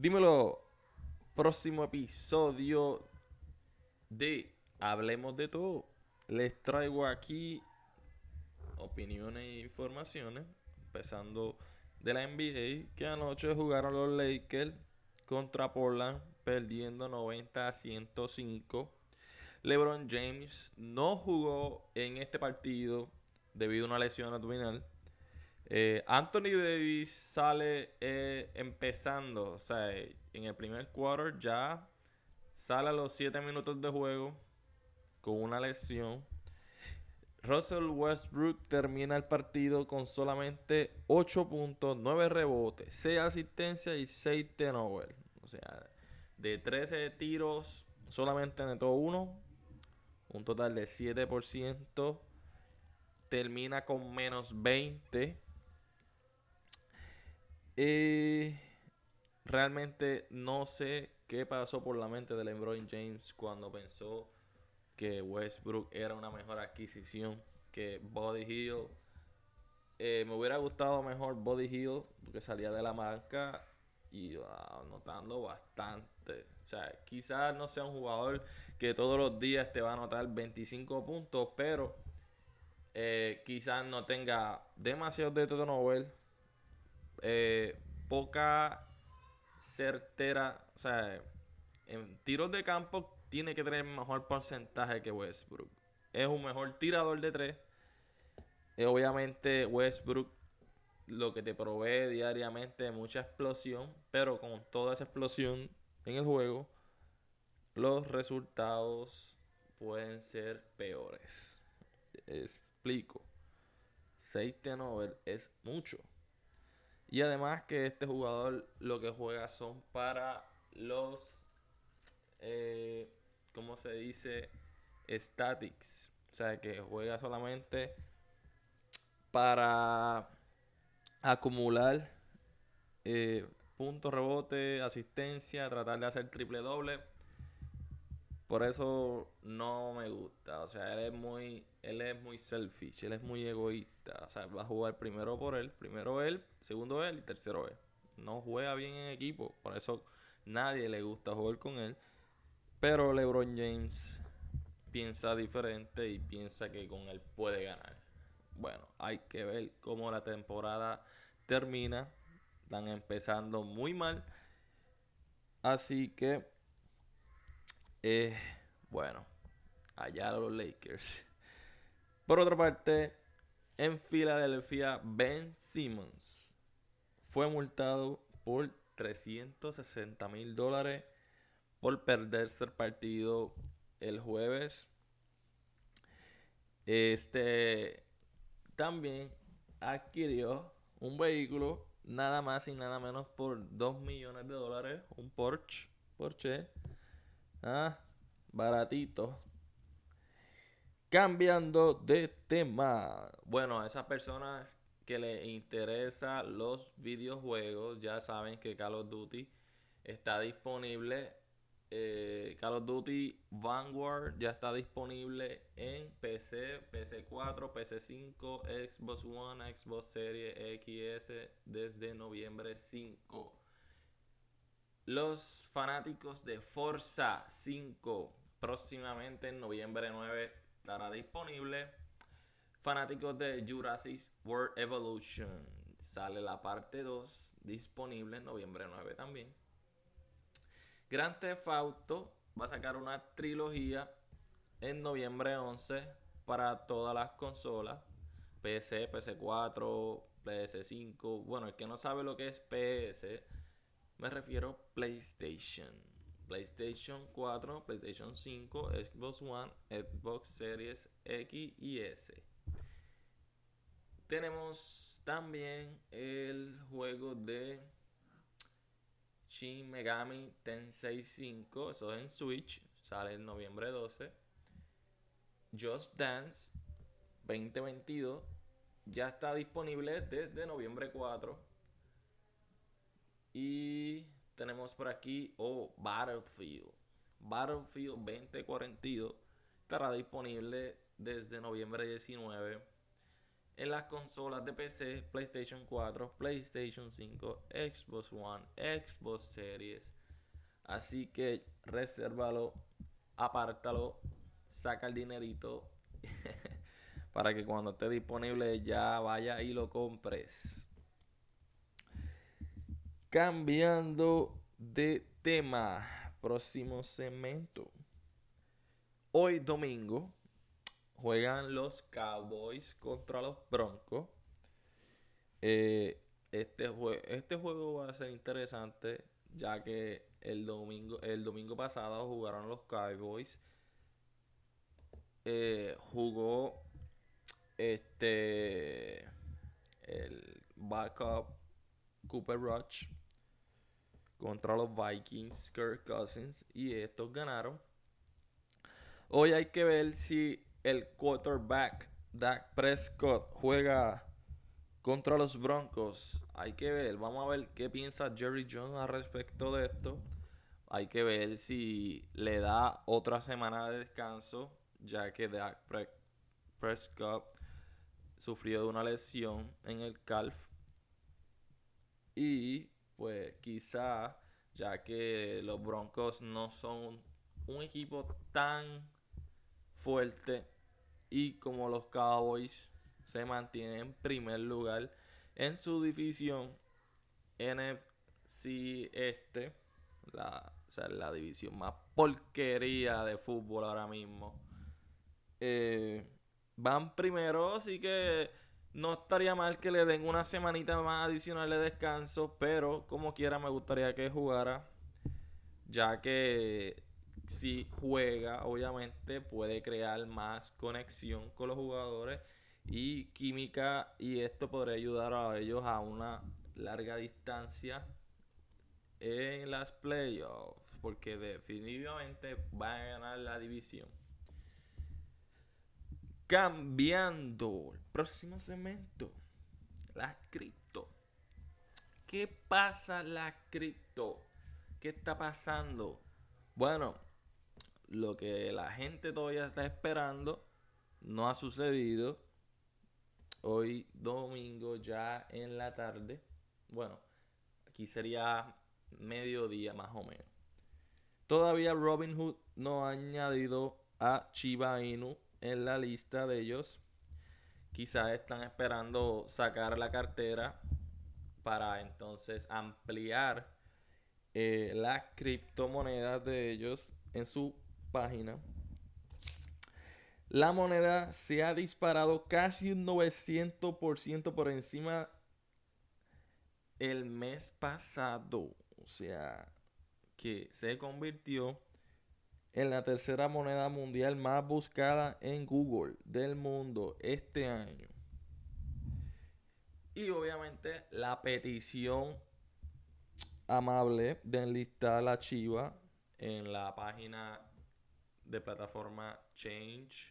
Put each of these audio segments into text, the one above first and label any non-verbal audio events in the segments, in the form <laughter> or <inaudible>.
Dímelo, próximo episodio de Hablemos de todo. Les traigo aquí opiniones e informaciones, empezando de la NBA, que anoche jugaron los Lakers contra Portland, perdiendo 90 a 105. LeBron James no jugó en este partido debido a una lesión abdominal. Eh, Anthony Davis sale eh, empezando, o sea, en el primer quarter ya sale a los 7 minutos de juego con una lesión. Russell Westbrook termina el partido con solamente 8 puntos, 9 rebotes, 6 asistencias y 6 turnovers. O sea, de 13 tiros solamente anotó uno, un total de 7%. Termina con menos 20. Eh, realmente no sé qué pasó por la mente de LeBron James cuando pensó que Westbrook era una mejor adquisición que Body Hill. Eh, me hubiera gustado mejor Body Hill porque salía de la marca y anotando bastante. O sea, quizás no sea un jugador que todos los días te va a anotar 25 puntos, pero eh, quizás no tenga demasiado de turnover, eh, poca certera, o sea, en tiros de campo tiene que tener mejor porcentaje que Westbrook. Es un mejor tirador de tres. Eh, obviamente Westbrook lo que te provee diariamente mucha explosión, pero con toda esa explosión en el juego, los resultados pueden ser peores. Explico. 6 over es mucho. Y además que este jugador lo que juega son para los eh, ¿cómo se dice? Statics. O sea, que juega solamente para acumular eh, puntos, rebote, asistencia, tratar de hacer triple doble. Por eso no me gusta. O sea, él es muy, él es muy selfish, él es muy egoísta. O sea, va a jugar primero por él, primero él, segundo él y tercero él. No juega bien en equipo. Por eso nadie le gusta jugar con él. Pero LeBron James piensa diferente y piensa que con él puede ganar. Bueno, hay que ver cómo la temporada termina. Están empezando muy mal. Así que, eh, bueno, allá los Lakers. Por otra parte, en Filadelfia, Ben Simmons fue multado por 360 mil dólares por perderse el partido el jueves. Este también adquirió un vehículo nada más y nada menos por 2 millones de dólares, un Porsche, Porsche, ah, baratito. Cambiando de tema. Bueno, a esas personas que les interesa los videojuegos, ya saben que Call of Duty está disponible eh, Call of Duty Vanguard ya está disponible en PC, PC4, PC5, Xbox One, Xbox Series XS desde noviembre 5. Los fanáticos de Forza 5 próximamente en noviembre 9 estará disponible. Fanáticos de Jurassic World Evolution sale la parte 2 disponible en noviembre 9 también. Grand Theft Auto va a sacar una trilogía en noviembre 11 para todas las consolas. PC, PC4, PS5. Bueno, el que no sabe lo que es PS, me refiero a PlayStation. PlayStation 4, PlayStation 5, Xbox One, Xbox Series X y S. Tenemos también el juego de Shin Megami Tensei 5, eso es en Switch, sale en noviembre 12. Just Dance 2022 ya está disponible desde noviembre 4. Y tenemos por aquí oh, Battlefield. Battlefield 2042 estará disponible desde noviembre 19. en las consolas de PC, PlayStation 4, PlayStation 5, Xbox One, Xbox Series. Así que resérvalo, apártalo, saca el dinerito <laughs> para que cuando esté disponible ya vaya y lo compres. Cambiando de tema, próximo segmento. Hoy domingo juegan los Cowboys contra los Broncos. Eh, este, este juego va a ser interesante ya que el domingo, el domingo pasado jugaron los Cowboys. Eh, jugó este el backup Cooper Rush contra los Vikings, Kirk Cousins, y estos ganaron. Hoy hay que ver si el quarterback Dak Prescott juega contra los Broncos. Hay que ver, vamos a ver qué piensa Jerry Jones al respecto de esto. Hay que ver si le da otra semana de descanso, ya que Dak Prescott sufrió de una lesión en el calf. Y pues quizá, ya que los Broncos no son un equipo tan fuerte y como los Cowboys se mantienen en primer lugar en su división NFC este, la, o sea, la división más porquería de fútbol ahora mismo. Eh, van primero, así que no estaría mal que le den una semanita más adicional de descanso, pero como quiera me gustaría que jugara, ya que si juega, obviamente puede crear más conexión con los jugadores y química y esto podría ayudar a ellos a una larga distancia en las playoffs porque definitivamente van a ganar la división. Cambiando el próximo segmento, las cripto. ¿Qué pasa la cripto? ¿Qué está pasando? Bueno, lo que la gente todavía está esperando no ha sucedido. Hoy domingo ya en la tarde. Bueno, aquí sería mediodía más o menos. Todavía Robinhood no ha añadido a Chiba Inu en la lista de ellos. Quizás están esperando sacar la cartera para entonces ampliar eh, las criptomonedas de ellos en su página. La moneda se ha disparado casi un 900% por encima el mes pasado. O sea, que se convirtió en la tercera moneda mundial más buscada en Google del mundo este año. Y obviamente la petición amable de enlistar la chiva en la página de plataforma change.org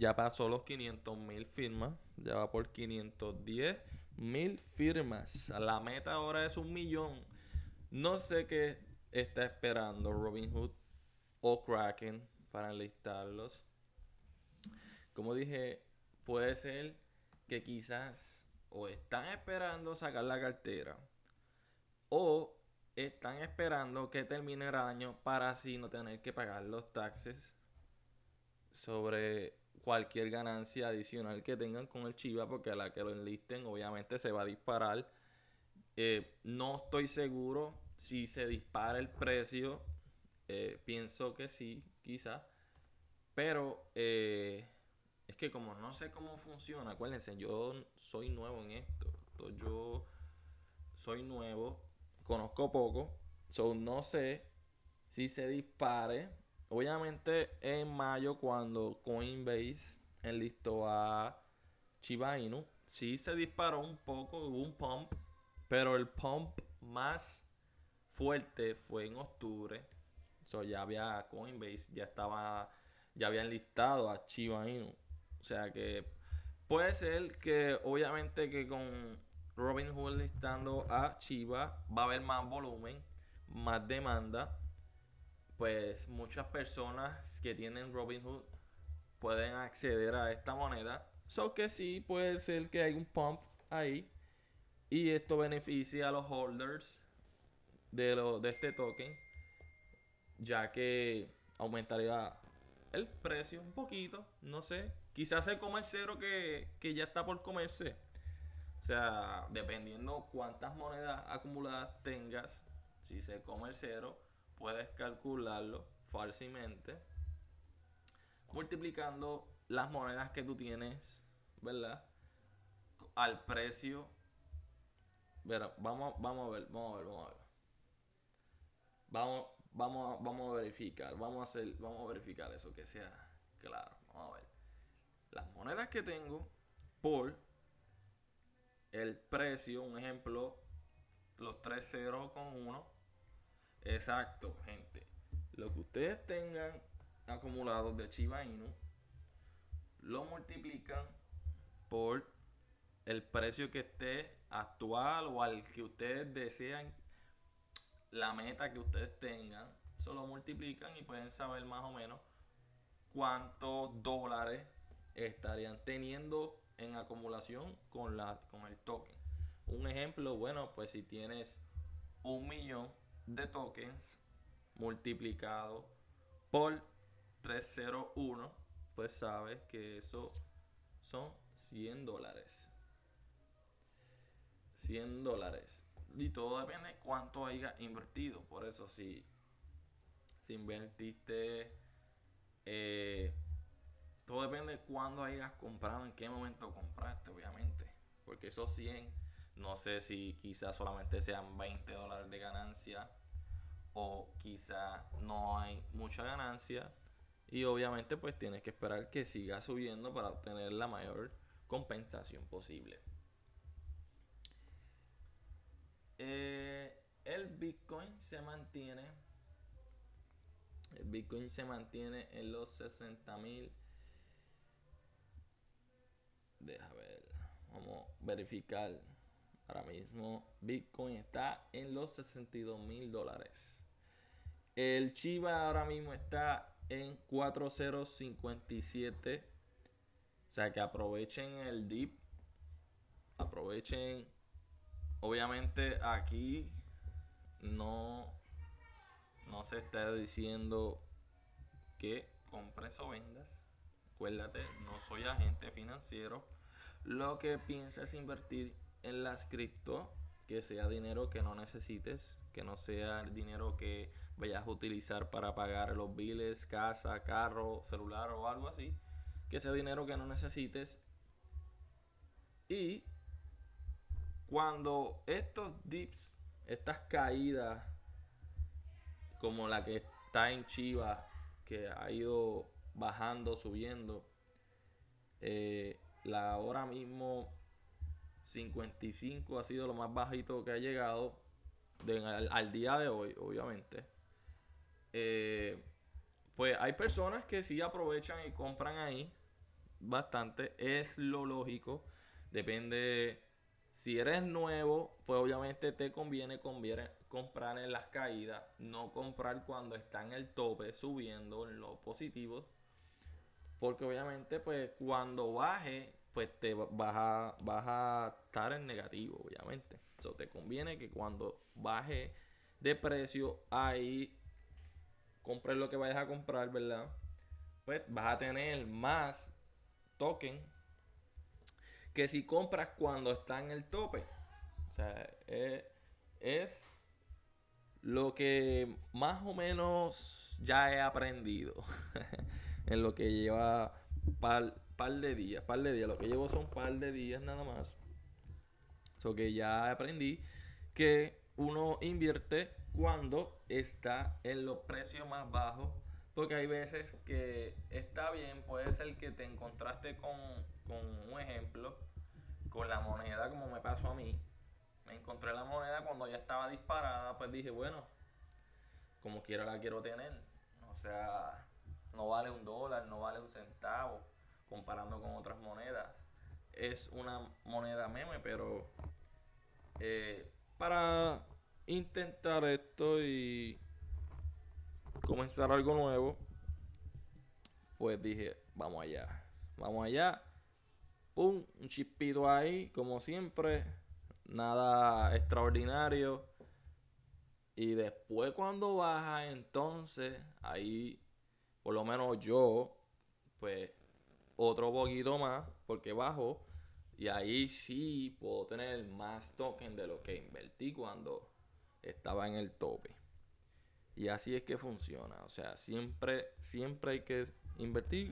ya pasó los 500 mil firmas, ya va por 510 mil firmas. La meta ahora es un millón. No sé qué está esperando Robinhood o Kraken para enlistarlos. Como dije, puede ser que quizás o están esperando sacar la cartera o están esperando que termine el año para así no tener que pagar los taxes sobre cualquier ganancia adicional que tengan con el Chiva, porque a la que lo enlisten obviamente se va a disparar. Eh, no estoy seguro si se dispara el precio. Eh, pienso que sí, quizá. Pero eh, es que como no sé cómo funciona, acuérdense, yo soy nuevo en esto. Yo soy nuevo conozco poco, so no sé si se dispare. Obviamente en mayo cuando Coinbase enlistó a Chiba Inu, sí se disparó un poco, hubo un pump, pero el pump más fuerte fue en octubre. So ya había Coinbase, ya estaba, ya había enlistado a Chiba Inu. O sea que puede ser que obviamente que con Robinhood listando a Chiva, va a haber más volumen, más demanda. Pues muchas personas que tienen Robinhood pueden acceder a esta moneda. So que sí, puede ser que hay un pump ahí. Y esto beneficia a los holders de, lo, de este token. Ya que aumentaría el precio un poquito. No sé. Quizás el cero que, que ya está por comerse. O sea, dependiendo cuántas monedas acumuladas tengas, si se come el cero, puedes calcularlo fácilmente multiplicando las monedas que tú tienes, ¿verdad? Al precio. Vamos, vamos a ver, vamos a ver, vamos a ver. Vamos, vamos, vamos a verificar, vamos a hacer, vamos a verificar eso que sea claro. Vamos a ver. Las monedas que tengo por el precio, un ejemplo, los 3 0 con 1. Exacto, gente. Lo que ustedes tengan acumulados de Chiba Inu, lo multiplican por el precio que esté actual o al que ustedes desean, la meta que ustedes tengan, solo multiplican y pueden saber más o menos cuántos dólares estarían teniendo en acumulación con, la, con el token. Un ejemplo, bueno, pues si tienes un millón de tokens multiplicado por 301, pues sabes que eso son 100 dólares. 100 dólares. Y todo depende de cuánto hayas invertido. Por eso, si, si invertiste, eh, todo depende de cuándo hayas comprado, en qué momento compraste, obviamente. Porque esos 100, no sé si quizás solamente sean 20 dólares de ganancia o quizá no hay mucha ganancia y obviamente pues tienes que esperar que siga subiendo para obtener la mayor compensación posible. Eh, el Bitcoin se mantiene. El Bitcoin se mantiene en los 60 mil. Deja ver. Vamos a verificar. Ahora mismo Bitcoin está en los 62 mil dólares. El Chiva ahora mismo está en 4057. O sea que aprovechen el dip. Aprovechen. Obviamente aquí no, no se está diciendo que compres o vendas. Acuérdate, no soy agente financiero. Lo que piensas invertir en las cripto, que sea dinero que no necesites, que no sea dinero que vayas a utilizar para pagar los biles, casa, carro, celular o algo así, que sea dinero que no necesites. Y cuando estos dips, estas caídas, como la que está en Chiva, que ha ido bajando, subiendo, eh, la ahora mismo 55 ha sido lo más bajito que ha llegado al, día de hoy, obviamente. Eh, pues hay personas que sí aprovechan y compran ahí bastante. Es lo lógico. Depende. Si eres nuevo, pues obviamente te conviene, conviene comprar en las caídas, no comprar cuando está en el tope, subiendo en los positivos. Porque obviamente, pues cuando baje, pues te vas a, vas a estar en negativo, obviamente. Eso te conviene que cuando baje de precio, ahí compres lo que vayas a comprar, ¿verdad? Pues vas a tener más token que si compras cuando está en el tope. O sea, es, lo que más o menos ya he aprendido <laughs> en lo que lleva par, par de días, par de días. Lo que llevo son par de días nada más. So que ya aprendí que uno invierte cuando está en los precios más bajos. Porque hay veces que está bien, puede ser que te encontraste con, un ejemplo, con la moneda, como me pasó a mí. Me encontré la moneda cuando ya estaba disparada, pues dije, bueno, como quiera la quiero tener. O sea, no vale un dólar, no vale un centavo, comparando con otras monedas. Es una moneda meme, pero eh, para intentar esto y comenzar algo nuevo, pues dije, vamos allá. Vamos allá. Un chispito ahí, como siempre. Nada extraordinario. Y después cuando baja, entonces, ahí, por lo menos yo, pues, otro poquito más, porque bajo. Y ahí sí puedo tener más token de lo que invertí cuando estaba en el tope. Y así es que funciona. O sea, siempre, siempre hay que invertir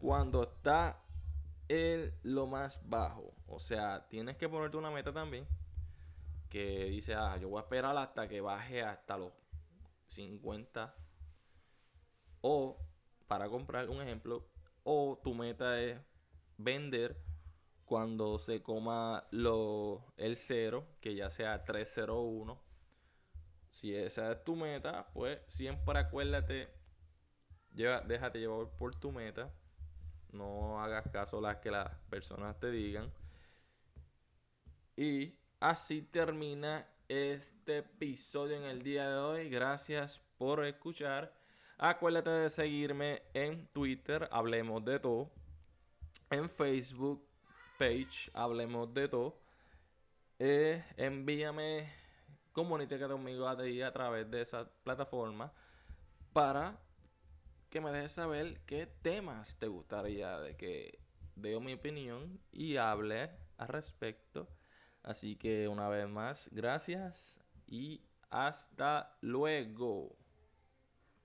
cuando está en lo más bajo. O sea, tienes que ponerte una meta también. Que dice, ah, yo voy a esperar hasta que baje hasta los 50. O, para comprar un ejemplo, o tu meta es vender cuando se coma lo, el cero, que ya sea 301 si esa es tu meta, pues siempre acuérdate, lleva, déjate llevar por tu meta. No hagas caso a las que las personas te digan. Y así termina este episodio en el día de hoy. Gracias por escuchar. Acuérdate de seguirme en Twitter, hablemos de todo. En Facebook page, hablemos de todo. Eh, envíame comunícate conmigo a, a través de esa plataforma para que me dejes saber qué temas te gustaría de que dé mi opinión y hable al respecto. Así que una vez más, gracias y hasta luego.